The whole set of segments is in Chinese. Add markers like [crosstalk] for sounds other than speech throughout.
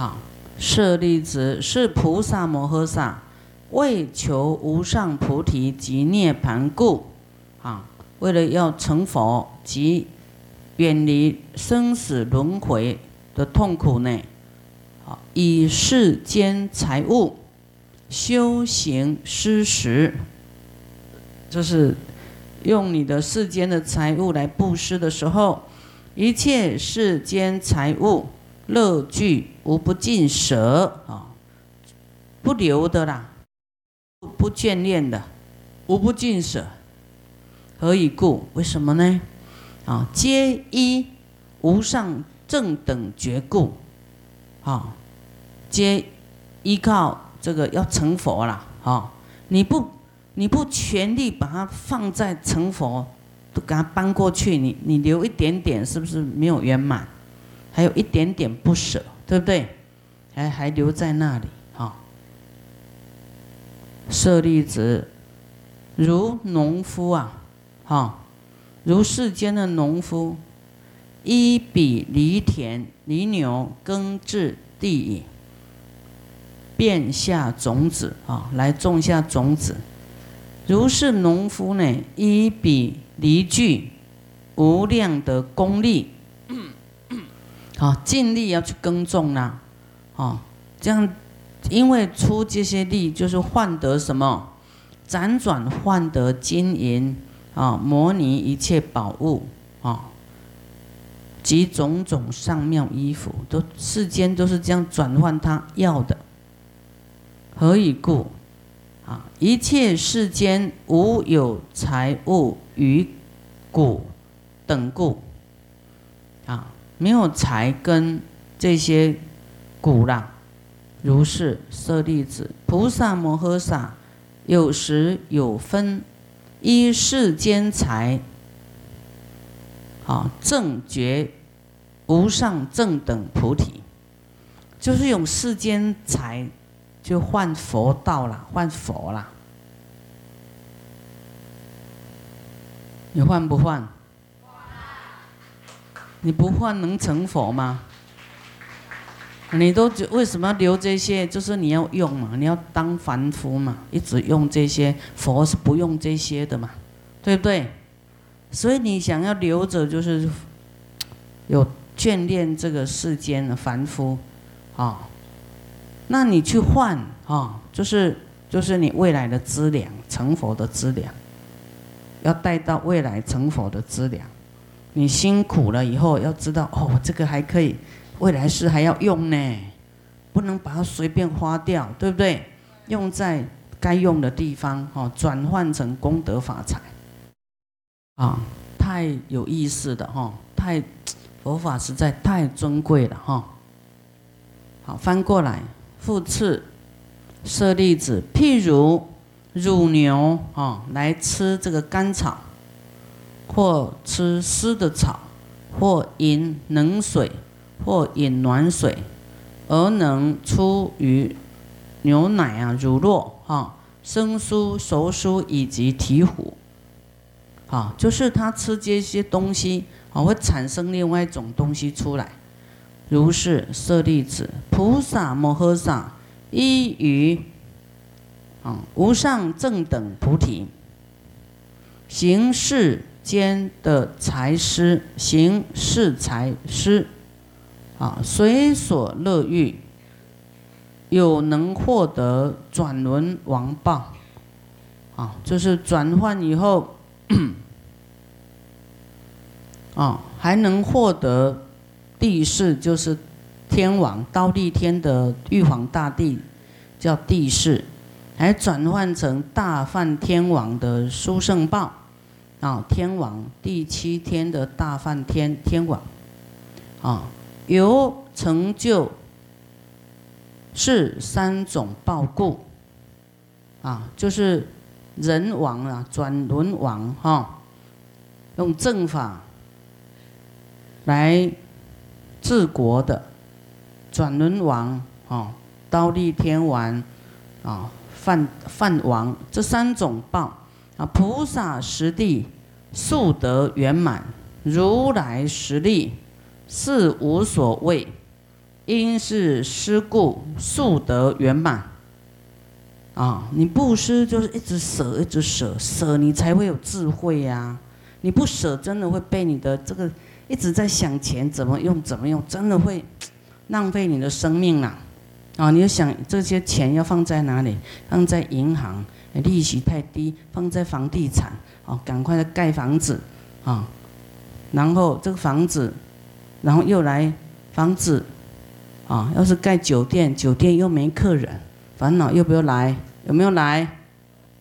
好，舍利子是菩萨摩诃萨为求无上菩提及涅盘故，啊，为了要成佛及远离生死轮回的痛苦呢，啊，以世间财物修行施食，就是用你的世间的财物来布施的时候，一切世间财物。乐具无不尽舍啊，不留的啦，不眷恋的，无不尽舍。何以故？为什么呢？啊，皆依无上正等觉故。啊，皆依靠这个要成佛啦。啊，你不你不全力把它放在成佛，都给它搬过去，你你留一点点，是不是没有圆满？还有一点点不舍，对不对？还还留在那里，哈。舍利子，如农夫啊，哈，如世间的农夫，一比犁田犁牛耕治地也，便下种子啊，来种下种子。如是农夫呢，一比犁具无量的功力。好，尽力要去耕种啦，哦，这样，因为出这些力，就是换得什么？辗转换得金银啊，摩尼一切宝物啊，及种种上妙衣服，都世间都是这样转换他要的。何以故？啊，一切世间无有财物与谷等故，没有财跟这些谷啦，如是舍利子，菩萨摩诃萨有时有分依世间财，啊正觉无上正等菩提，就是用世间财就换佛道了，换佛啦，你换不换？你不换能成佛吗？你都为什么留这些？就是你要用嘛，你要当凡夫嘛，一直用这些。佛是不用这些的嘛，对不对？所以你想要留着，就是有眷恋这个世间的凡夫啊。那你去换啊，就是就是你未来的资粮，成佛的资粮，要带到未来成佛的资粮。你辛苦了以后，要知道哦，这个还可以，未来是还要用呢，不能把它随便花掉，对不对？用在该用的地方，哦，转换成功德法财，啊，太有意思的哈，太佛法实在太尊贵了哈。好，翻过来，复次，舍利子，譬如乳牛啊，来吃这个甘草。或吃湿的草，或饮冷水，或饮暖水，而能出于牛奶啊、乳酪啊、生酥、熟酥以及醍醐，啊，就是他吃这些东西啊，会产生另外一种东西出来。如是舍利子，菩萨摩诃萨依于啊无上正等菩提行事。间的财施行是财施，啊，随所乐欲，有能获得转轮王报，啊，就是转换以后，[clears throat] 啊，还能获得地势，就是天王刀立天的玉皇大帝叫地势，还转换成大梵天王的殊胜报。啊，天王第七天的大梵天天王，啊，有成就是三种报故，啊，就是人王啊，转轮王哈，用正法来治国的转轮王啊，刀立天王啊，梵梵王这三种报。啊，菩萨实地速得圆满，如来实力是无所谓，因是施故，速得圆满。啊，你布施就是一直舍，一直舍，舍你才会有智慧呀。你不舍，真的会被你的这个一直在想钱怎么用怎么用，真的会浪费你的生命啦。啊，你要想这些钱要放在哪里？放在银行，利息太低；放在房地产，哦，赶快的盖房子，啊，然后这个房子，然后又来房子。啊，要是盖酒店，酒店又没客人，烦恼要不要来？有没有来？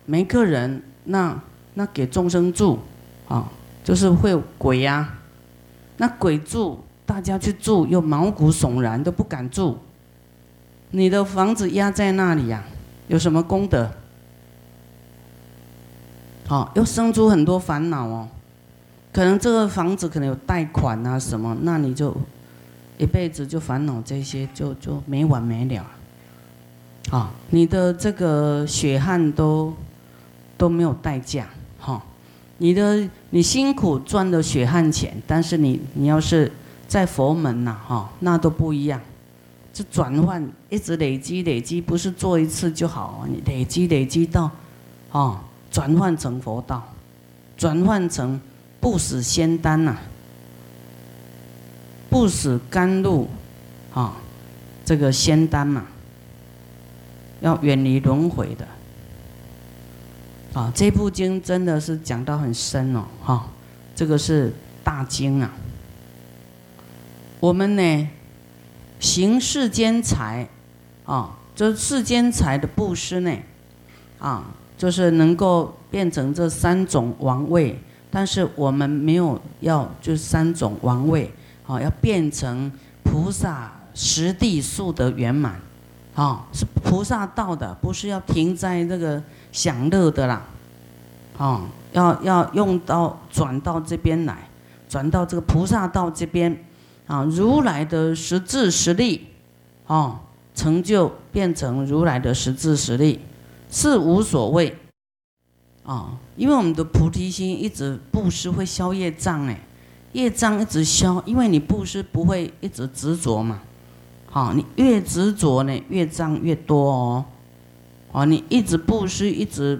没客人，那那给众生住，啊，就是会鬼呀。那鬼住，大家去住又毛骨悚然，都不敢住。你的房子压在那里呀，有什么功德？好，又生出很多烦恼哦。可能这个房子可能有贷款啊什么，那你就。一辈子就烦恼这些，就就没完没了。啊，你的这个血汗都都没有代价，哈，你的你辛苦赚的血汗钱，但是你你要是在佛门呐，哈，那都不一样。这转换一直累积累积，不是做一次就好，你累积累积到，啊，转换成佛道，转换成不死仙丹呐。不死甘露，啊，这个仙丹嘛，要远离轮回的，啊，这部经真的是讲到很深哦，哈，这个是大经啊。我们呢，行世间财，啊，这世间财的布施呢，啊，就是能够变成这三种王位，但是我们没有要就三种王位。哦，要变成菩萨实地速得圆满，哦，是菩萨道的，不是要停在这个享乐的啦，哦，要要用到转到这边来，转到这个菩萨道这边，啊，如来的实质实力，哦，成就变成如来的实质实力，是无所谓，啊，因为我们的菩提心一直布施会消业障哎。业障一直消，因为你布施不会一直执着嘛，好，你越执着呢，业障越多哦，哦，你一直布施，一直，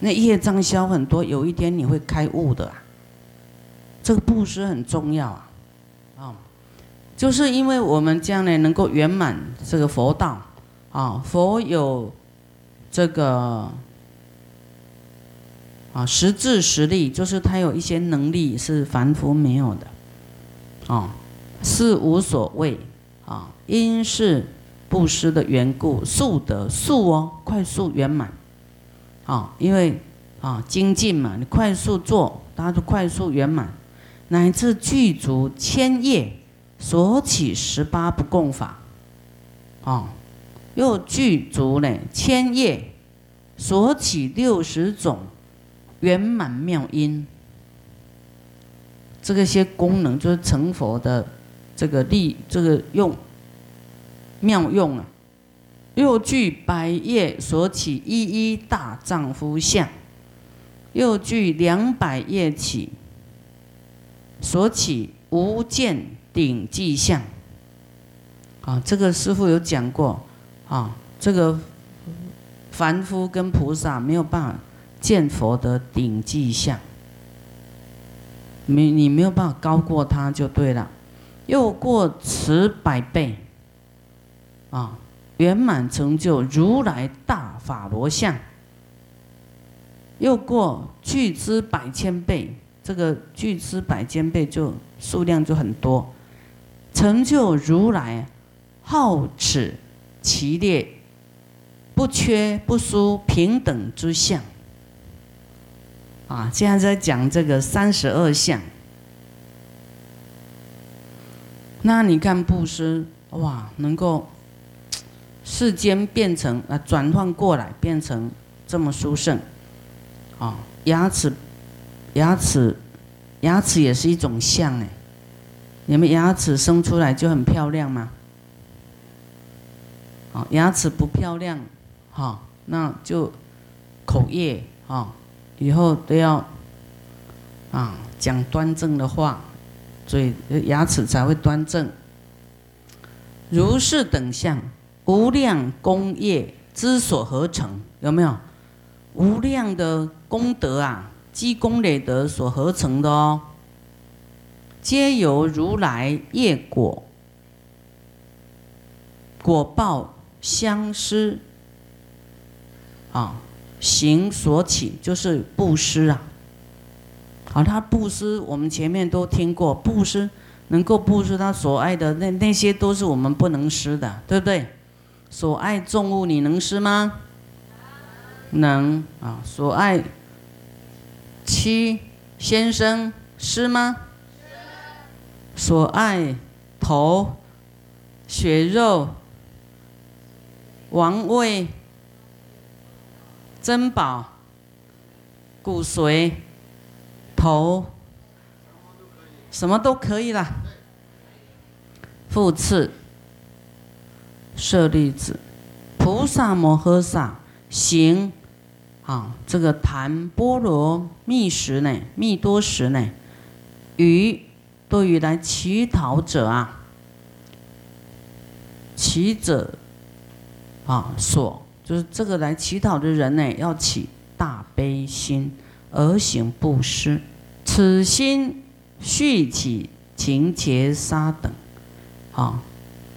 那业障消很多，有一天你会开悟的，这个布施很重要啊，啊，就是因为我们将来能够圆满这个佛道，啊，佛有这个。啊，实质实力就是他有一些能力是凡夫没有的，啊，是无所谓啊，因是布施的缘故，速得速哦，快速圆满，啊，因为啊精进嘛，你快速做，他就快速圆满，乃至具足千叶所起十八不共法，啊，又具足呢千叶所起六十种。圆满妙音，这个些功能就是成佛的这个力，这个用妙用啊，又具百叶所起一一大丈夫相，又具两百叶起所起无见顶际相。啊，这个师傅有讲过啊，这个凡夫跟菩萨没有办法。见佛的顶际相，没你没有办法高过他就对了，又过此百倍，啊，圆满成就如来大法罗相，又过巨资百千倍，这个巨资百千倍就数量就很多，成就如来好齿其列，不缺不殊平等之相。啊，现在在讲这个三十二相。那你看布施，哇，能够世间变成啊，转换过来变成这么殊胜，啊，牙齿，牙齿，牙齿也是一种相哎。你们牙齿生出来就很漂亮吗？啊，牙齿不漂亮，哈，那就口业啊。以后都要啊讲端正的话，嘴牙齿才会端正。如是等相，无量功业之所合成，有没有？无量的功德啊，积功累德所合成的哦，皆由如来业果果报相思啊，行所起，就是布施啊。好，他布施，我们前面都听过，布施能够布施他所爱的那那些都是我们不能施的，对不对？所爱重物，你能施吗？能啊，所爱妻先生是吗？所爱头血肉王位珍宝骨髓头什么都可以啦。复次，舍利子，菩萨摩诃萨行。啊，这个檀波罗蜜时呢，蜜多时呢，于对于来乞讨者啊，乞者啊所，就是这个来乞讨的人呢，要起大悲心而行布施，此心续起情劫沙等，啊，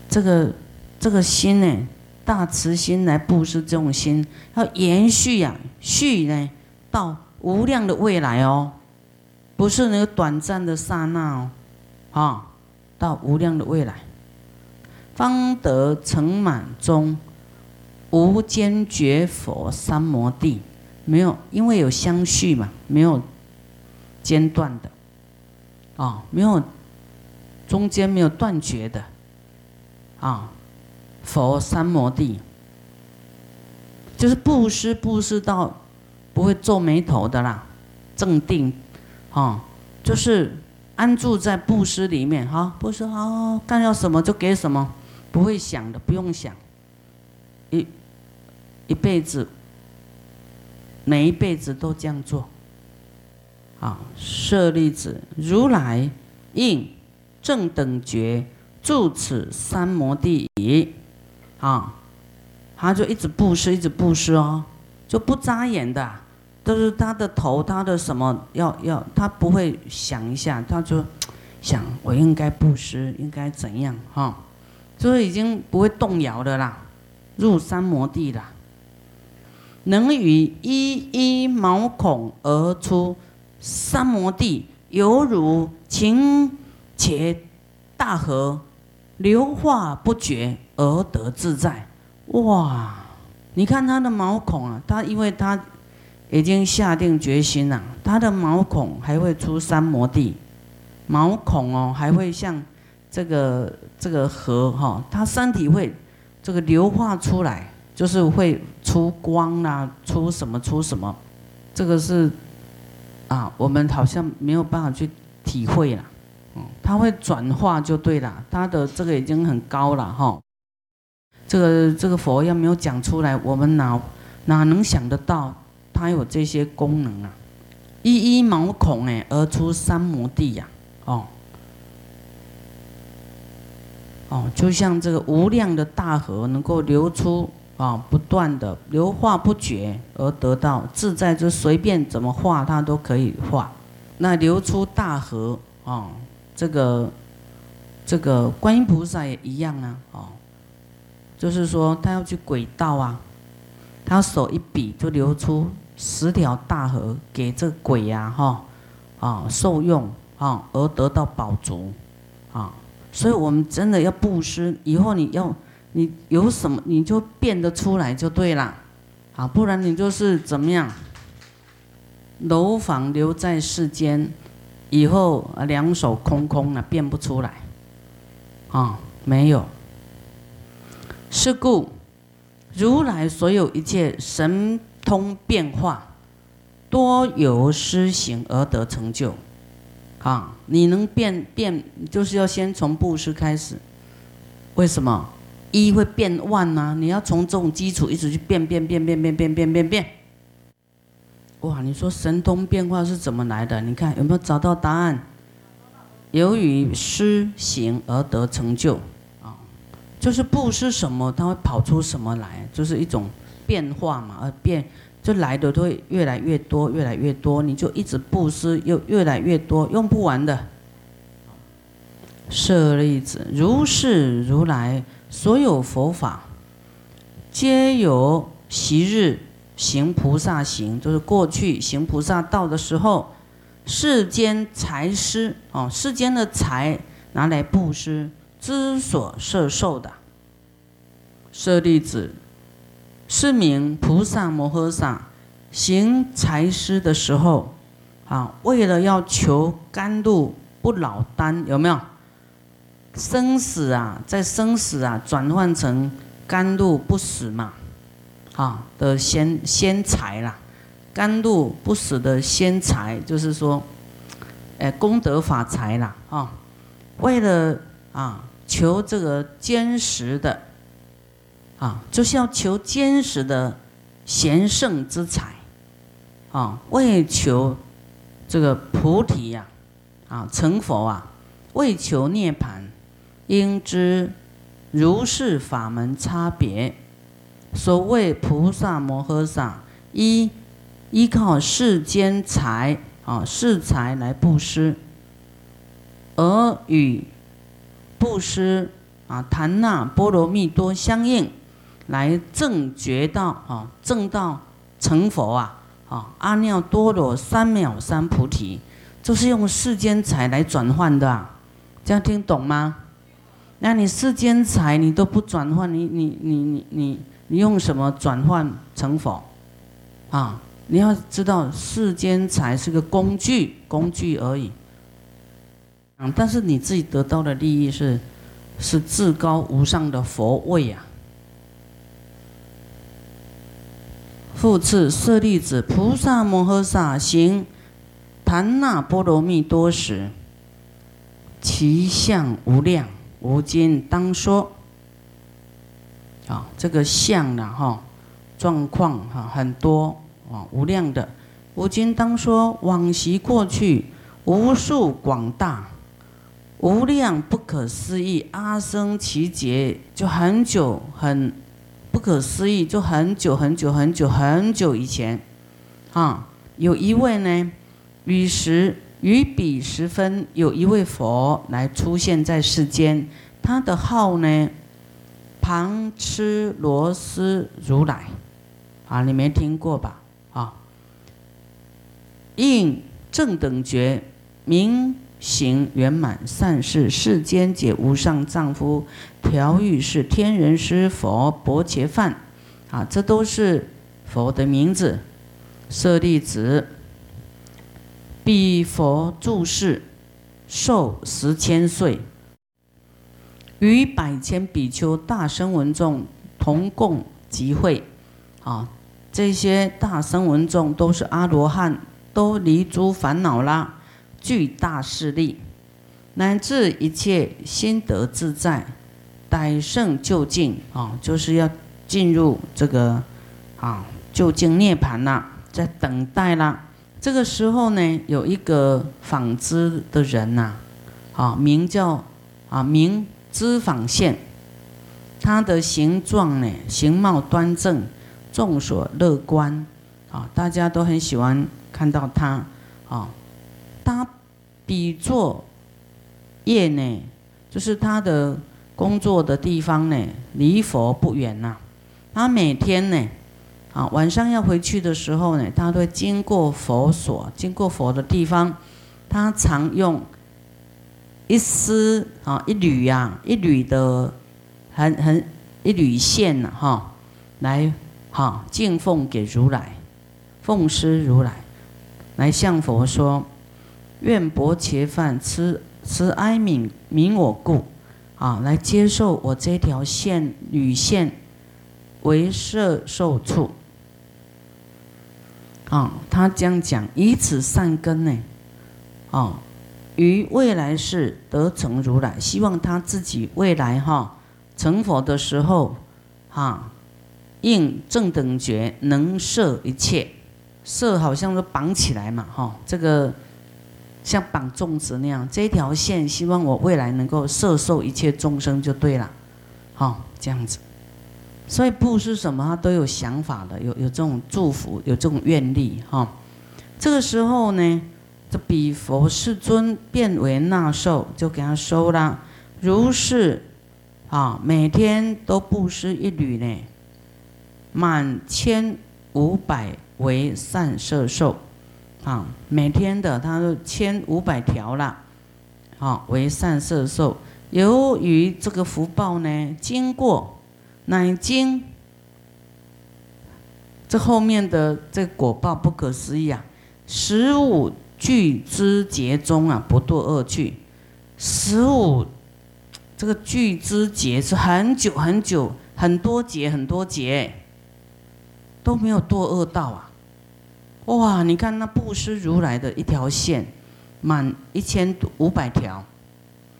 这个这个心呢。大慈心来布施这种心，要延续呀，续呢到无量的未来哦，不是那个短暂的刹那哦，啊，到无量的未来，方得成满中无间绝佛三摩地，没有，因为有相续嘛，没有间断的，啊，没有中间没有断绝的，啊。佛三摩地，就是布施，布施到不会皱眉头的啦，正定，啊，就是安住在布施里面，哈，布施好，干要什么就给什么，不会想的，不用想，一辈子，每一辈子都这样做，啊，舍利子，如来应正等觉住此三摩地矣。啊，他就一直布施，一直布施哦，就不眨眼的，都是他的头，他的什么要要，他不会想一下，他就想我应该布施，应该怎样哈，就是已经不会动摇的啦，入三摩地了，能与一一毛孔而出三摩地，犹如情且大河，流化不绝。而得自在，哇！你看他的毛孔啊，他因为他已经下定决心了，他的毛孔还会出三摩地，毛孔哦还会像这个这个河哈，他身体会这个流化出来，就是会出光啦，出什么出什么，这个是啊，我们好像没有办法去体会了，嗯，它会转化就对了，它的这个已经很高了哈。这个这个佛要没有讲出来，我们哪哪能想得到它有这些功能啊？一一毛孔哎，而出三摩地呀，哦哦，就像这个无量的大河能够流出啊，不断的流化不绝，而得到自在，就随便怎么画它都可以画。那流出大河啊，这个这个观音菩萨也一样啊，哦。就是说，他要去轨道啊，他手一比就流出十条大河给这鬼呀，哈，啊受用啊，而得到宝足，啊，所以我们真的要布施，以后你要你有什么你就变得出来就对了，啊，不然你就是怎么样，楼房留在世间，以后两手空空了变不出来，啊，没有。是故，如来所有一切神通变化，多由施行而得成就。啊，你能变变，就是要先从布施开始。为什么一会变万呢？你要从这种基础一直去变变变变变变变变变。哇，你说神通变化是怎么来的？你看有没有找到答案？由于施行而得成就，啊，就是布施什么，它会跑出什么来，就是一种变化嘛，而变就来的都会越来越多，越来越多，你就一直布施，又越来越多，用不完的。舍利子，如是如来所有佛法，皆由昔日行菩萨行，就是过去行菩萨道的时候。世间财施哦，世间的财拿来布施，之所摄受的。舍利子，是名菩萨摩诃萨行财施的时候啊，为了要求甘露不老丹，有没有？生死啊，在生死啊，转换成甘露不死嘛，啊的仙仙财啦。甘露不死的仙财，就是说，哎，功德法财啦，啊，为了啊求这个坚实的，啊，就是要求坚实的贤圣之财，啊，为求这个菩提呀，啊，成佛啊，为求涅槃，应知如是法门差别。所谓菩萨摩诃萨一。依靠世间财啊，世财来布施，而与布施啊，檀那波罗蜜多相应，来正觉道啊，正道成佛啊，啊阿耨多罗三藐三菩提，就是用世间财来转换的，这样听懂吗？那你世间财你都不转换，你你你你你你用什么转换成佛？啊？你要知道，世间财是个工具，工具而已。嗯，但是你自己得到的利益是，是至高无上的佛位呀。复次，舍利子，菩萨摩诃萨行檀那波罗蜜多时，其相无量，无今当说。啊，这个相呢，哈，状况哈很多。啊，无量的，吾今当说往昔过去无数广大无量不可思议阿僧祇劫，就很久很不可思议，就很久很久很久很久以前，啊，有一位呢，与时于彼时分，有一位佛来出现在世间，他的号呢，旁吃罗斯如来，啊，你没听过吧？啊！应正等觉，明行圆满，善事世间解无上丈夫，调御是天人师佛薄伽梵，啊，这都是佛的名字。舍利子，彼佛住世寿十千岁，与百千比丘大声闻众同共集会，啊。这些大声闻众都是阿罗汉，都离诸烦恼啦，具大势力，乃至一切心得自在，逮胜就近啊，就是要进入这个啊就近涅盘啦，在等待啦。这个时候呢，有一个纺织的人呐，啊，名叫啊名织纺线，他的形状呢，形貌端正。众所乐观，啊，大家都很喜欢看到他，啊，他比作业呢，就是他的工作的地方呢，离佛不远呐。他每天呢，啊，晚上要回去的时候呢，他都会经过佛所，经过佛的地方，他常用一丝啊，一缕呀，一缕的很很一缕线呐，哈，来。好，敬奉给如来，奉施如来，来向佛说：愿薄切饭吃慈哀悯悯我故，啊，来接受我这条线缕线为摄受处。啊，他这样讲，以此善根呢，啊，于未来世得成如来，希望他自己未来哈成佛的时候，哈。应正等觉能摄一切，摄好像是绑起来嘛，哈，这个像绑粽子那样，这条线希望我未来能够摄受一切众生就对了，好这样子。所以布施什么，他都有想法的，有有这种祝福，有这种愿力哈。这个时候呢，这比佛世尊变为纳寿，就给他收了。如是啊，每天都布施一缕呢，满千五百为善摄受。啊，每天的他都千五百条了，好为善摄受。由于这个福报呢，经过乃经，这后面的这果报不可思议啊！十五具之劫中啊，不堕恶趣。十五这个具之劫是很久很久很多劫很多劫，都没有堕恶道啊。哇！你看那布施如来的一条线，满一千五百条，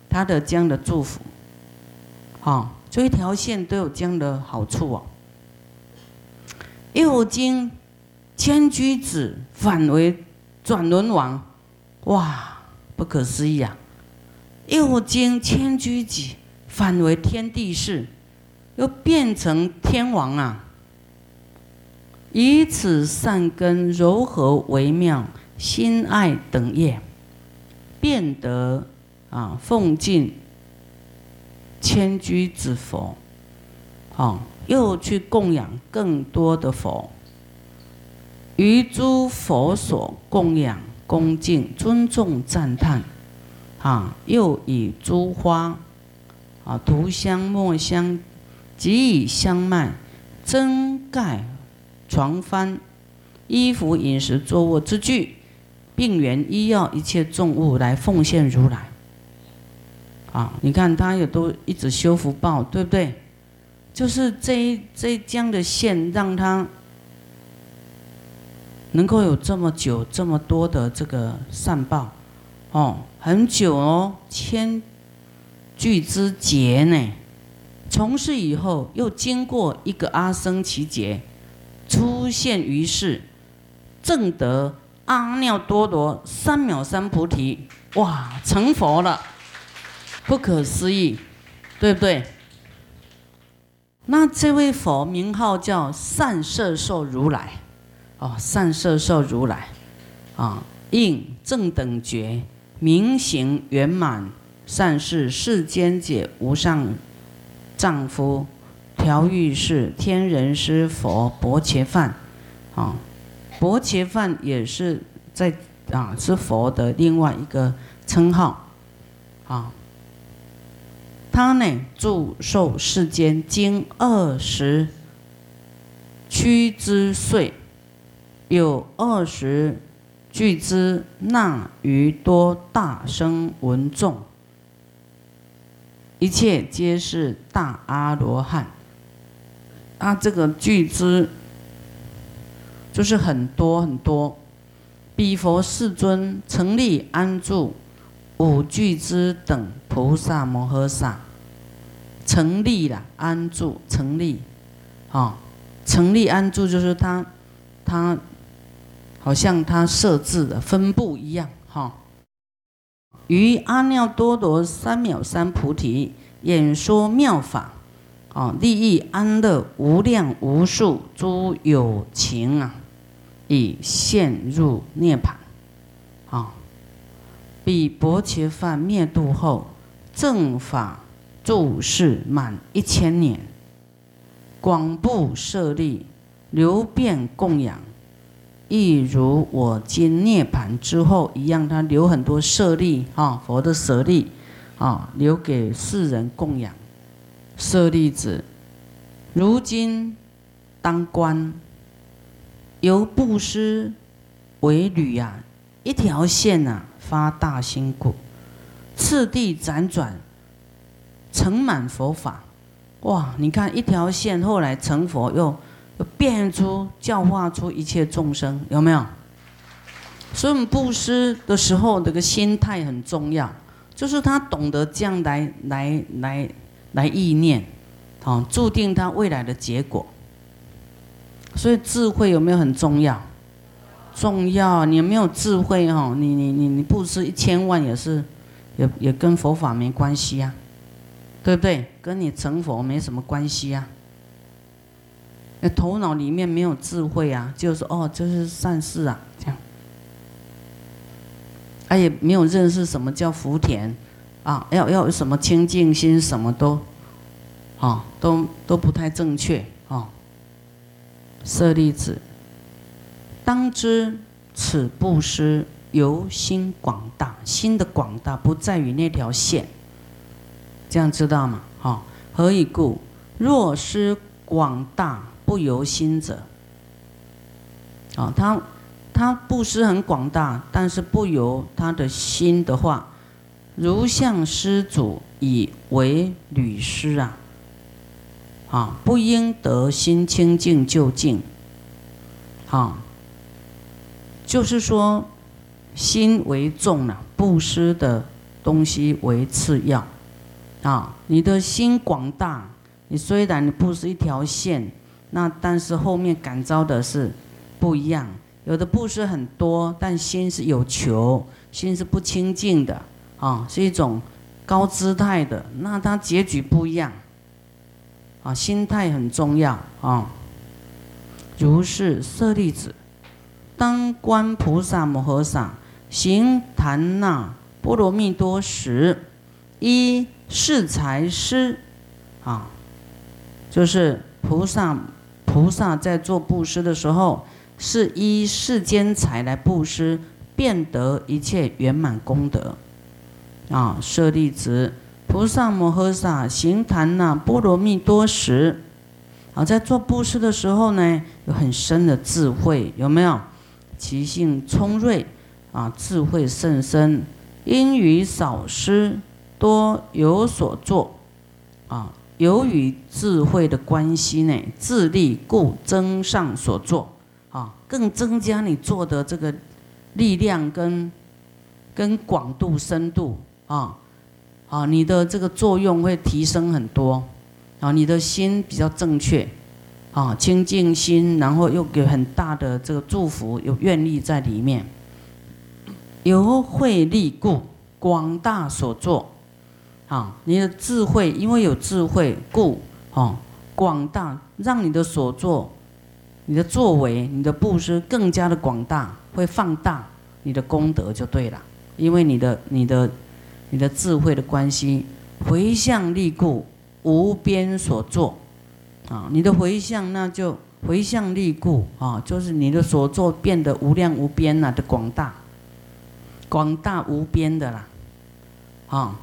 他的这样的祝福，好，所以一条线都有这样的好处哦。又经千居子反为转轮王，哇，不可思议啊！又经千居子反为天地士，又变成天王啊！以此善根柔和微妙心爱等业，变得啊奉敬千居之佛，啊又去供养更多的佛，于诸佛所供养恭敬尊重赞叹，啊又以诸花啊涂香墨香，及以香麦增盖。床幡、衣服、饮食、坐卧之具、病源、医药一切重物来奉献如来。啊，你看他也都一直修福报，对不对？就是这一这这样的线，让他能够有这么久、这么多的这个善报，哦，很久哦，千聚之劫呢。从事以后，又经过一个阿僧祇劫。出现于世，正得阿耨多罗三藐三菩提，哇，成佛了，不可思议，对不对？那这位佛名号叫善摄受如来，哦，善摄受如来，啊，应正等觉，明行圆满，善是世间解无上丈夫。调御是天人师佛薄伽梵，啊，薄伽梵也是在啊是佛的另外一个称号，啊，他呢祝受世间经二十屈之岁，有二十具之那于多大声闻众，一切皆是大阿罗汉。啊，这个具之就是很多很多，比佛世尊成立安住五具之等菩萨摩诃萨，成立了安住成立，啊，成立安住就是他他好像他设置的分布一样，哈，于阿耨多罗三藐三菩提演说妙法。啊，利益安乐无量无数诸有情啊，已陷入涅槃。啊，比薄伽梵灭度后，正法住世满一千年，广布舍利，流变供养，亦如我今涅槃之后一样，他留很多舍利啊，佛的舍利啊，留给世人供养。舍利子，如今当官，由布施为履啊，一条线呐，发大心故，次第辗转，成满佛法。哇，你看一条线，后来成佛，又又变出教化出一切众生，有没有？所以我们布施的时候，这个心态很重要，就是他懂得这样来来来。来意念，好，注定他未来的结果。所以智慧有没有很重要？重要。你没有智慧哦，你你你你布施一千万也是，也也跟佛法没关系呀，对不对？跟你成佛没什么关系呀。那头脑里面没有智慧啊，就是哦，这是善事啊，这样。他也没有认识什么叫福田，啊，要要什么清净心，什么都，啊，都都不太正确啊。舍利子，当知此布施由心广大，心的广大不在于那条线，这样知道吗？好，何以故？若施广大不由心者，啊，他。他布施很广大，但是不由他的心的话，如向施主以为履施啊，啊，不应得心清净就净，啊，就是说心为重了，布施的东西为次要，啊，你的心广大，你虽然你布施一条线，那但是后面感召的是不一样。有的布施很多，但心是有求，心是不清净的啊，是一种高姿态的，那它结局不一样啊。心态很重要啊。如是舍利子，当观菩萨摩诃萨行檀那波罗蜜多时，一是财施啊，就是菩萨菩萨在做布施的时候。是依世间财来布施，便得一切圆满功德。啊，舍利子，菩萨摩诃萨行檀那波罗蜜多时，啊，在做布施的时候呢，有很深的智慧，有没有？其性聪锐，啊，智慧甚深。因于少失，多有所作，啊，由于智慧的关系呢，自力故增上所作。啊，更增加你做的这个力量跟跟广度、深度啊，啊，你的这个作用会提升很多，啊，你的心比较正确，啊，清净心，然后又给很大的这个祝福，有愿力在里面，由慧力故广大所作，啊，你的智慧，因为有智慧故，哦，广大让你的所作。你的作为，你的布施更加的广大，会放大你的功德就对了。因为你的、你的、你的智慧的关系，回向力故无边所作，啊，你的回向那就回向力故啊，就是你的所作变得无量无边呐的广大，广大无边的啦，啊，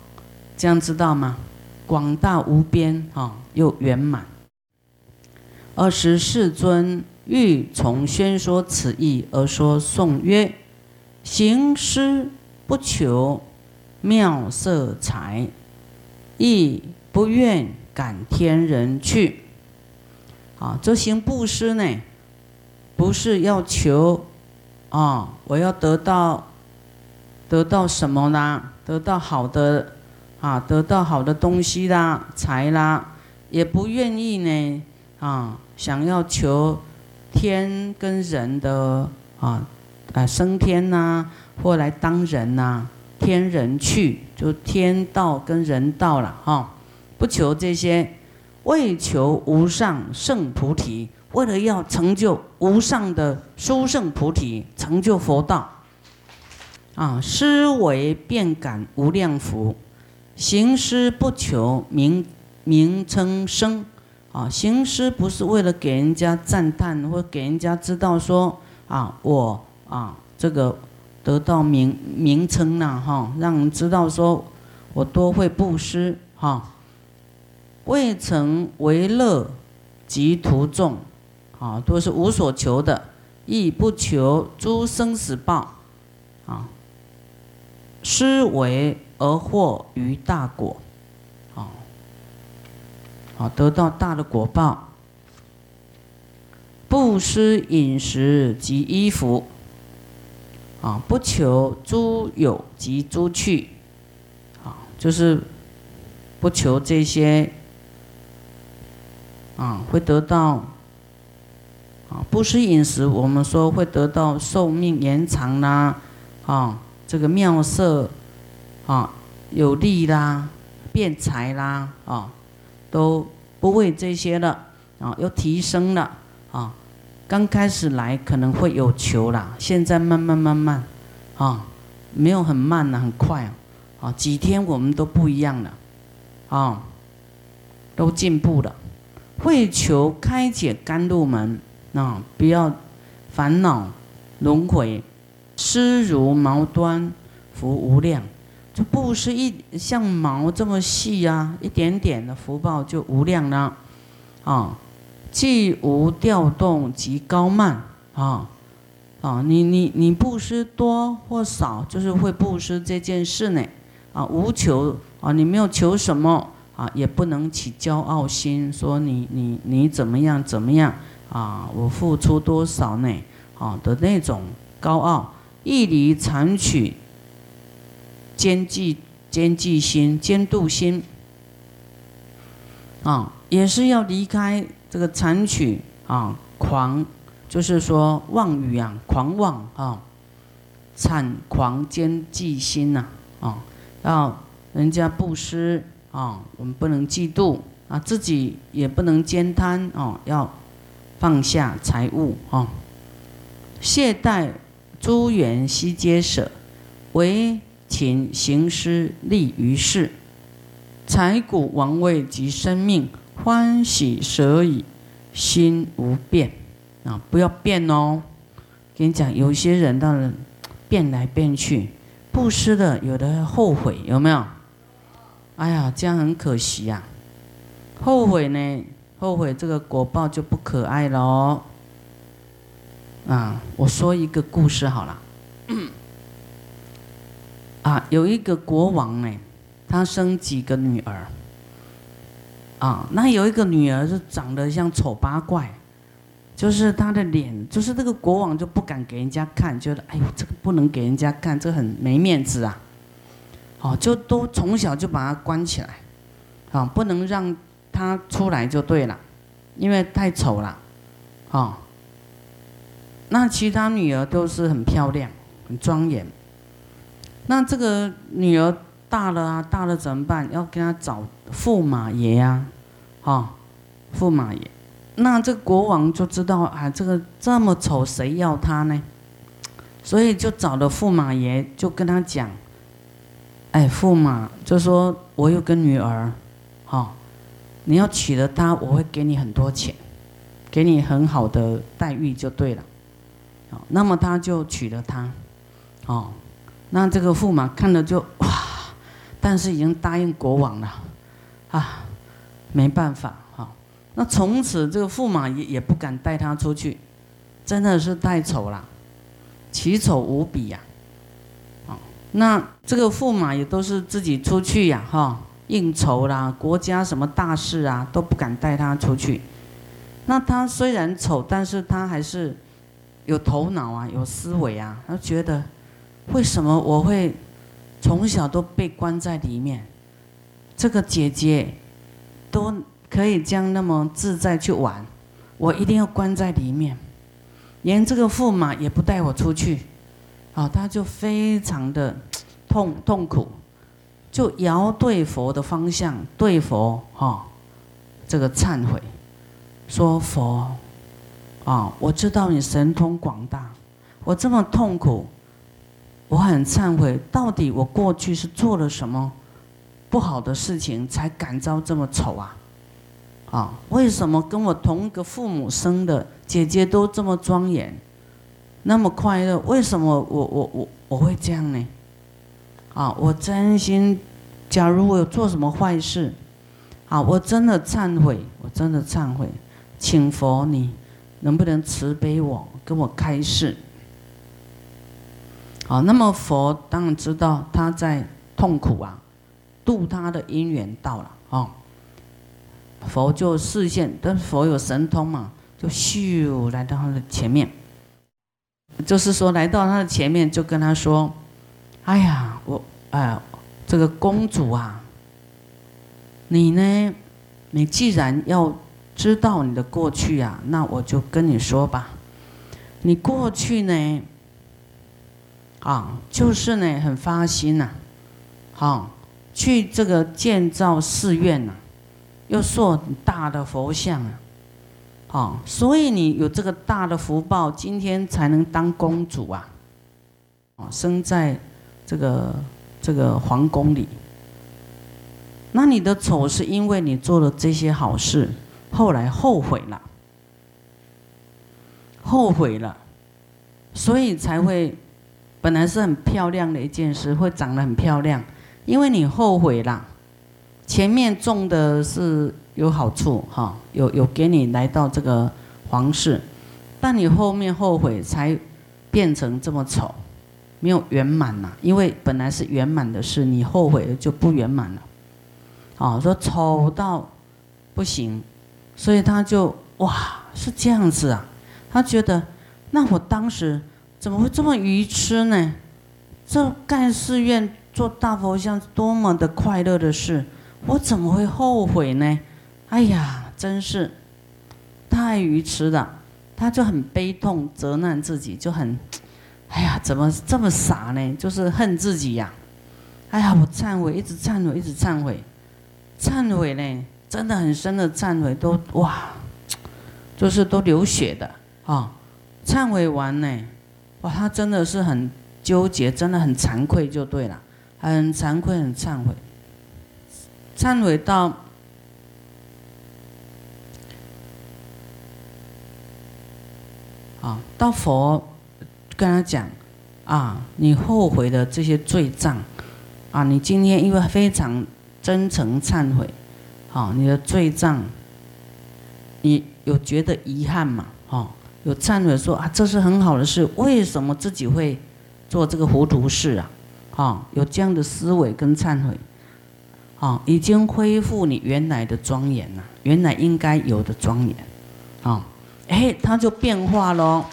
这样知道吗？广大无边啊，又圆满。二十世尊。欲从宣说此意而说颂曰：行施不求妙色财，亦不愿感天人去。啊，这行布施呢，不是要求啊，我要得到得到什么啦？得到好的啊，得到好的东西啦，财啦，也不愿意呢啊，想要求。天跟人的啊啊升天呐，或来当人呐，天人去就天道跟人道了哈，不求这些，为求无上圣菩提，为了要成就无上的殊胜菩提，成就佛道啊，思维便感无量福，行施不求名名称生。啊，行施不是为了给人家赞叹，或给人家知道说啊，我啊这个得到名名称了哈，让人知道说我多会布施哈，未曾为乐及徒众，啊，都是无所求的，亦不求诸生死报，啊，施为而获于大果。啊，得到大的果报，不施饮食及衣服，啊，不求诸有及诸趣，啊，就是不求这些，啊，会得到，啊，不施饮食，我们说会得到寿命延长啦，啊，这个妙色，啊，有利啦，变财啦，啊，都不为这些了，啊，又提升了，啊，刚开始来可能会有求啦，现在慢慢慢慢，啊，没有很慢了，很快啊，啊，几天我们都不一样了，啊，都进步了，会求开解甘露门。啊！不要烦恼轮回，施如毛端，福无量。就布施一像毛这么细啊，一点点的福报就无量了。啊，既无调动及高慢啊啊！你你你布施多或少，就是会布施这件事呢。啊，无求啊，你没有求什么啊，也不能起骄傲心，说你你你怎么样怎么样。啊，我付出多少呢？啊的那种高傲，义离残取，兼济兼济心、监督心，啊，也是要离开这个残取啊，狂，就是说妄语啊，狂妄啊，产狂兼济心呐，啊，要人家布施啊，我们不能嫉妒啊，自己也不能兼贪哦，要。放下财物啊，懈怠诸缘悉皆舍，唯勤行施利于世。财谷王位及生命，欢喜舍矣，心无变啊！不要变哦。跟你讲，有些人到了变来变去，布施的有的后悔，有没有？哎呀，这样很可惜呀。后悔呢？后悔这个果报就不可爱了哦。啊，我说一个故事好了。啊，有一个国王呢，他生几个女儿。啊，那有一个女儿是长得像丑八怪，就是她的脸，就是这个国王就不敢给人家看，觉得哎呦这个不能给人家看，这很没面子啊。哦，就都从小就把她关起来，啊，不能让。他出来就对了，因为太丑了，哦。那其他女儿都是很漂亮、很庄严。那这个女儿大了啊，大了怎么办？要给她找驸马爷呀，哦，驸马爷。那这国王就知道啊，这个这么丑，谁要她呢？所以就找了驸马爷，就跟他讲：“哎，驸马，就说我有个女儿，哦。”你要娶了她，我会给你很多钱，给你很好的待遇就对了。好，那么他就娶了她，哦，那这个驸马看了就哇，但是已经答应国王了，啊，没办法，哈，那从此这个驸马也也不敢带她出去，真的是太丑了，奇丑无比呀，那这个驸马也都是自己出去呀，哈。应酬啦，国家什么大事啊，都不敢带他出去。那他虽然丑，但是他还是有头脑啊，有思维啊。他觉得，为什么我会从小都被关在里面？这个姐姐都可以这样那么自在去玩，我一定要关在里面，连这个驸马也不带我出去。啊，他就非常的 [tsk] 痛痛苦。就摇对佛的方向，对佛哈，这个忏悔，说佛，啊，我知道你神通广大，我这么痛苦，我很忏悔，到底我过去是做了什么不好的事情，才感召这么丑啊？啊，为什么跟我同一个父母生的姐姐都这么庄严，那么快乐，为什么我我我我会这样呢？啊，我真心，假如我有做什么坏事，啊，我真的忏悔，我真的忏悔，请佛你能不能慈悲我，跟我开示？好，那么佛当然知道他在痛苦啊，度他的因缘到了啊，佛就视线，但佛有神通嘛，就咻来到他的前面，就是说来到他的前面，就跟他说。哎呀，我哎，这个公主啊，你呢？你既然要知道你的过去啊，那我就跟你说吧，你过去呢，啊，就是呢很发心呐，好，去这个建造寺院呐，又塑大的佛像啊，哦，所以你有这个大的福报，今天才能当公主啊，哦，生在这个这个皇宫里。那你的丑是因为你做了这些好事，后来后悔了，后悔了，所以才会，本来是很漂亮的一件事，会长得很漂亮，因为你后悔了，前面种的是有好处哈，有有给你来到这个皇室，但你后面后悔才变成这么丑，没有圆满呐，因为本来是圆满的事，你后悔了就不圆满了。哦，说丑到不行，所以他就哇是这样子啊，他觉得那我当时怎么会这么愚痴呢？这盖寺院做大佛像多么的快乐的事，我怎么会后悔呢？哎呀，真是太愚痴了，他就很悲痛，责难自己，就很哎呀，怎么这么傻呢？就是恨自己呀！哎呀，我忏悔，一直忏悔，一直忏悔。忏悔呢，真的很深的忏悔，都哇，就是都流血的啊！忏悔完呢，哇，他真的是很纠结，真的很惭愧，就对了，很惭愧，很忏悔，忏悔到啊，到佛跟他讲啊，你后悔的这些罪障啊，你今天因为非常。真诚忏悔，好，你的罪障，你有觉得遗憾吗？哦，有忏悔说啊，这是很好的事，为什么自己会做这个糊涂事啊？啊，有这样的思维跟忏悔，啊，已经恢复你原来的庄严了，原来应该有的庄严，啊，哎，他就变化喽，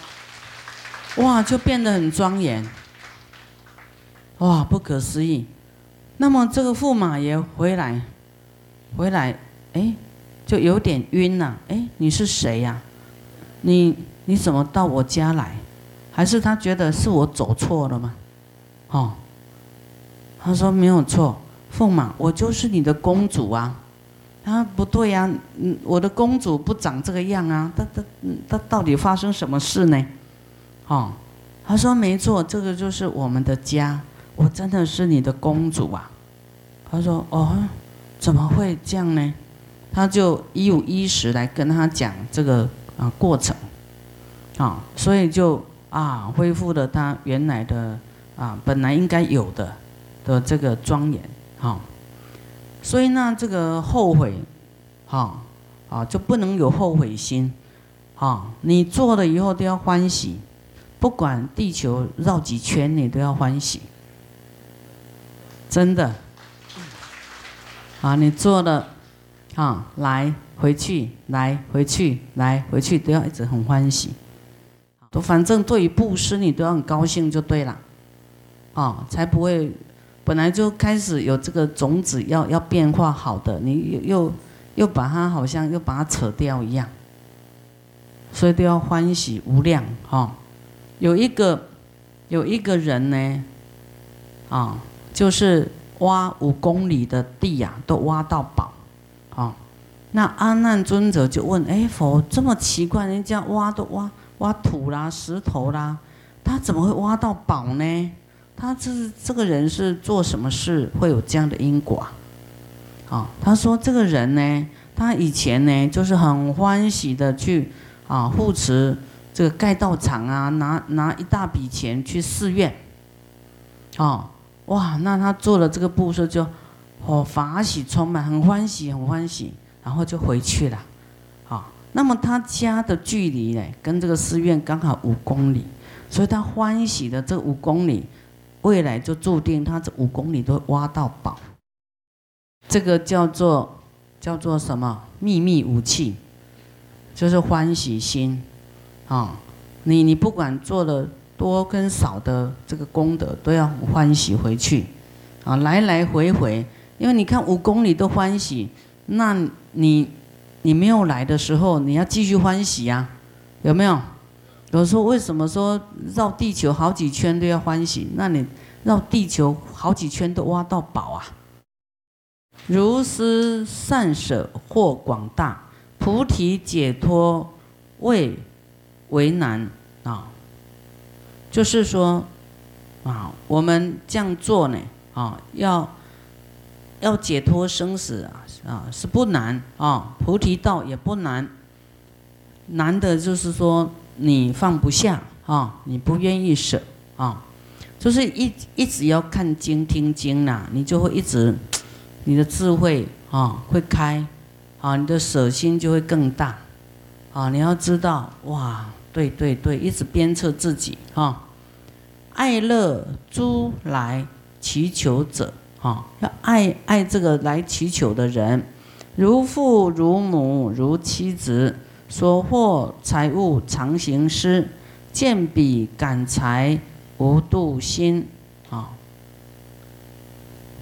哇，就变得很庄严，哇，不可思议。那么这个驸马爷回来，回来，哎，就有点晕了。哎，你是谁呀？你你怎么到我家来？还是他觉得是我走错了吗？哦，他说没有错，驸马，我就是你的公主啊。他不对呀，嗯，我的公主不长这个样啊。他他他到底发生什么事呢？哦，他说没错，这个就是我们的家。我真的是你的公主啊！他说：“哦，怎么会这样呢？”他就一五一十来跟他讲这个啊过程，啊，所以就啊恢复了他原来的啊本来应该有的的这个庄严，哈。所以呢，这个后悔，哈啊就不能有后悔心，哈，你做了以后都要欢喜，不管地球绕几圈，你都要欢喜。真的，啊，你做了，啊，来回去，来回去，来回去，都要一直很欢喜，都反正对于布施你都要很高兴就对了，啊，才不会，本来就开始有这个种子要要变化好的，你又又把它好像又把它扯掉一样，所以都要欢喜无量哈。有一个有一个人呢，啊。就是挖五公里的地呀，都挖到宝，啊，那阿难尊者就问：哎，佛这么奇怪，人家挖都挖挖土啦、石头啦，他怎么会挖到宝呢？他这这个人是做什么事会有这样的因果？啊，他说这个人呢，他以前呢就是很欢喜的去啊护持这个盖道场啊，拿拿一大笔钱去寺院，啊。哇，那他做了这个布施就，哦，法喜充满，很欢喜，很欢喜，然后就回去了，好，那么他家的距离呢，跟这个寺院刚好五公里，所以他欢喜的这五公里，未来就注定他这五公里都挖到宝，这个叫做叫做什么？秘密武器，就是欢喜心，啊，你你不管做了。多跟少的这个功德都要欢喜回去，啊，来来回回，因为你看五公里都欢喜，那你你没有来的时候，你要继续欢喜呀，有没有？有时候为什么说绕地球好几圈都要欢喜？那你绕地球好几圈都挖到宝啊！如是善舍或广大，菩提解脱未为难啊！就是说啊，我们这样做呢啊，要要解脱生死啊啊是不难啊，菩提道也不难，难的就是说。你放不下啊，你不愿意舍啊，就是一一直要看经听经呐，你就会一直，你的智慧啊会开，啊，你的舍心就会更大，啊，你要知道哇，对对对，一直鞭策自己啊，爱乐诸来祈求者啊，要爱爱这个来祈求的人，如父如母如妻子。所获财物常行施，见彼感财无度心，啊，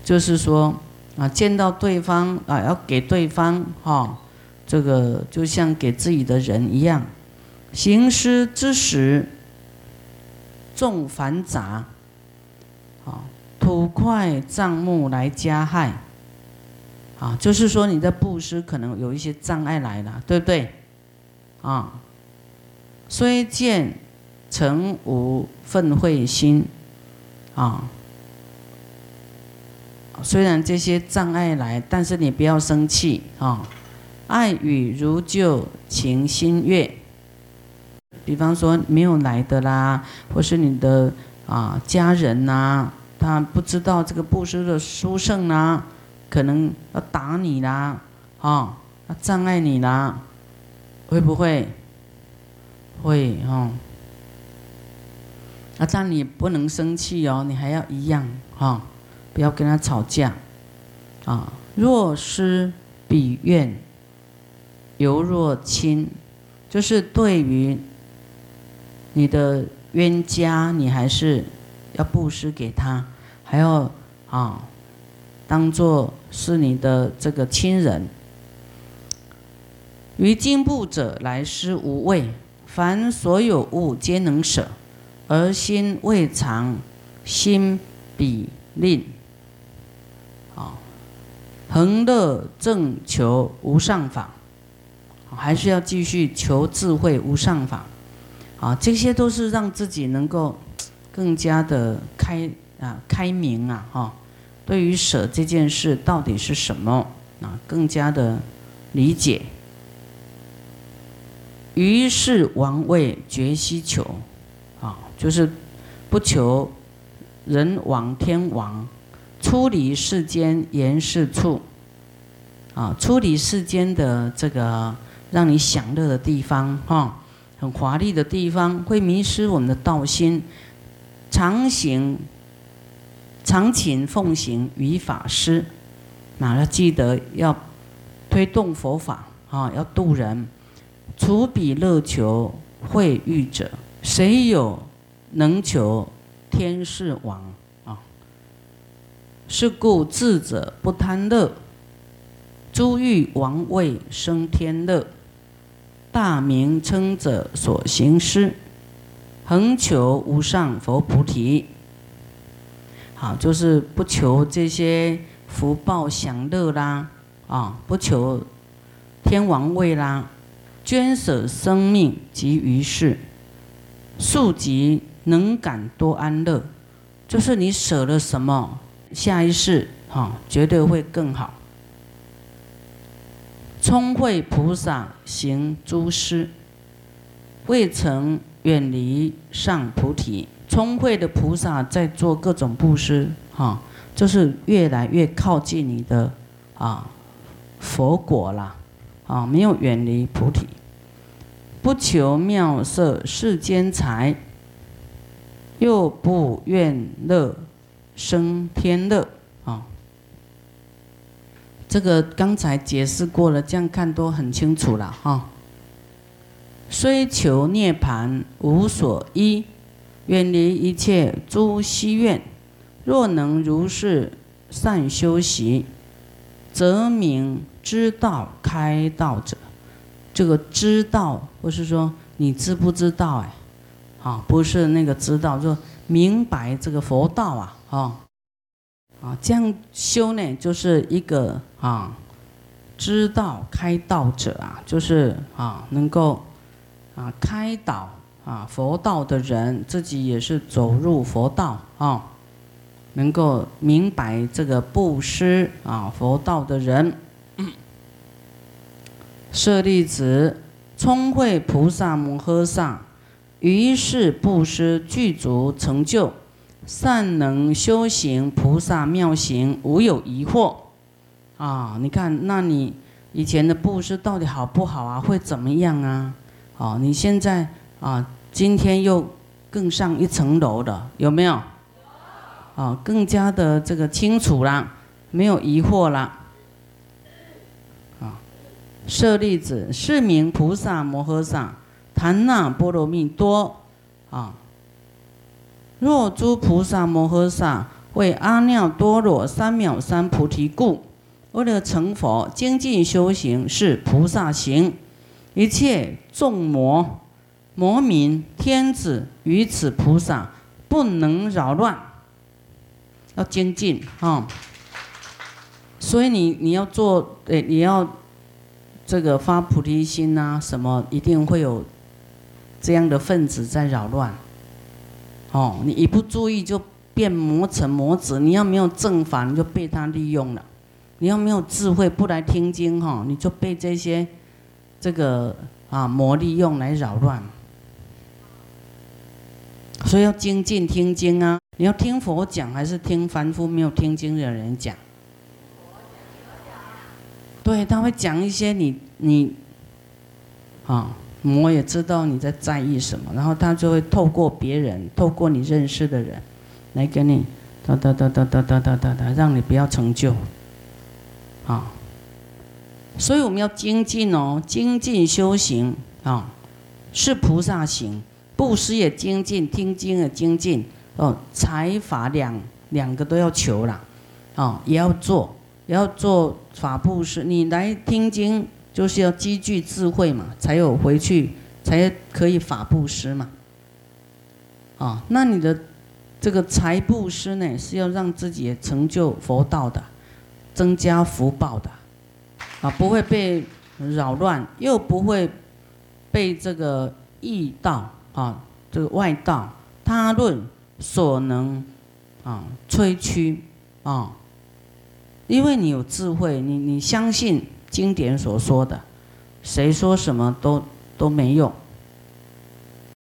就是说啊，见到对方啊，要给对方哈，这个就像给自己的人一样。行施之时，众繁杂，啊，土块障目来加害，啊，就是说你的布施可能有一些障碍来了，对不对？啊，虽见诚无愤恚心，啊，虽然这些障碍来，但是你不要生气啊。爱语如旧，情心悦。比方说没有来的啦，或是你的啊家人呐，他不知道这个布施的殊胜啦，可能要打你啦，啊，要障碍你啦。会不会？会哦。啊，但你不能生气哦，你还要一样哈，不要跟他吵架。啊，若失彼愿，犹若亲，就是对于你的冤家，你还是要布施给他，还要啊，当做是你的这个亲人。于进步者来施无畏，凡所有物皆能舍，而心未尝心比吝。啊，恒乐正求无上法，还是要继续求智慧无上法。啊，这些都是让自己能够更加的开啊开明啊哈，对于舍这件事到底是什么啊，更加的理解。于是王位绝希求，啊，就是不求人王天王，出离世间言事处，啊，出离世间的这个让你享乐的地方，哈，很华丽的地方，会迷失我们的道心。常行常勤奉行于法师，那要记得要推动佛法，啊，要度人。除彼乐求会欲者，谁有能求天是王啊？是故智者不贪乐，诸欲王位生天乐，大名称者所行施，恒求无上佛菩提。好，就是不求这些福报享乐啦，啊，不求天王位啦。捐舍生命及于世，速即能感多安乐，就是你舍了什么，下一世哈绝对会更好。聪慧菩萨行诸施，未曾远离上菩提。聪慧的菩萨在做各种布施，哈，就是越来越靠近你的啊佛果啦。啊，没有远离菩提，不求妙色世间财，又不愿乐生天乐啊。这个刚才解释过了，这样看都很清楚了哈。虽求涅盘无所依，远离一切诸希愿，若能如是善修习，则名。知道开道者，这个知道，不是说你知不知道哎，啊，不是那个知道，就明白这个佛道啊，啊，啊，这样修呢，就是一个啊，知道开道者啊，就是啊，能够啊开导啊佛道的人，自己也是走入佛道啊。能够明白这个布施啊佛道的人，舍利子，聪慧菩萨摩诃萨，于是布施具足成就，善能修行菩萨妙行，无有疑惑。啊，你看，那你以前的布施到底好不好啊？会怎么样啊？哦，你现在啊，今天又更上一层楼的，有没有？啊，更加的这个清楚啦，没有疑惑啦。舍利子，是名菩萨摩诃萨，檀那波罗蜜多。啊，若诸菩萨摩诃萨为阿耨多罗三藐三菩提故，为了成佛，精进修行是菩萨行，一切众魔、魔民、天子于此菩萨不能扰乱。要精进啊！所以你你要做，对，你要这个发菩提心呐，什么一定会有这样的分子在扰乱。哦，你一不注意就变魔成魔子，你要没有正法，你就被他利用了；你要没有智慧，不来听经哈，你就被这些这个啊魔利用来扰乱。所以要精进听经啊！你要听佛讲，还是听凡夫没有听经的人讲？对，他会讲一些你你啊，魔也知道你在在意什么，然后他就会透过别人，透过你认识的人，来给你哒哒哒哒哒哒哒哒哒，让你不要成就啊。所以我们要精进哦，精进修行啊，是菩萨行，布施也精进，听经也精进。哦，财法两两个都要求了，哦，也要做，要做法布施。你来听经，就是要积聚智慧嘛，才有回去才可以法布施嘛。啊，那你的这个财布施呢，是要让自己成就佛道的，增加福报的，啊，不会被扰乱，又不会被这个异道啊，这个外道他论。所能啊，吹驱啊，因为你有智慧，你你相信经典所说的，谁说什么都都没用。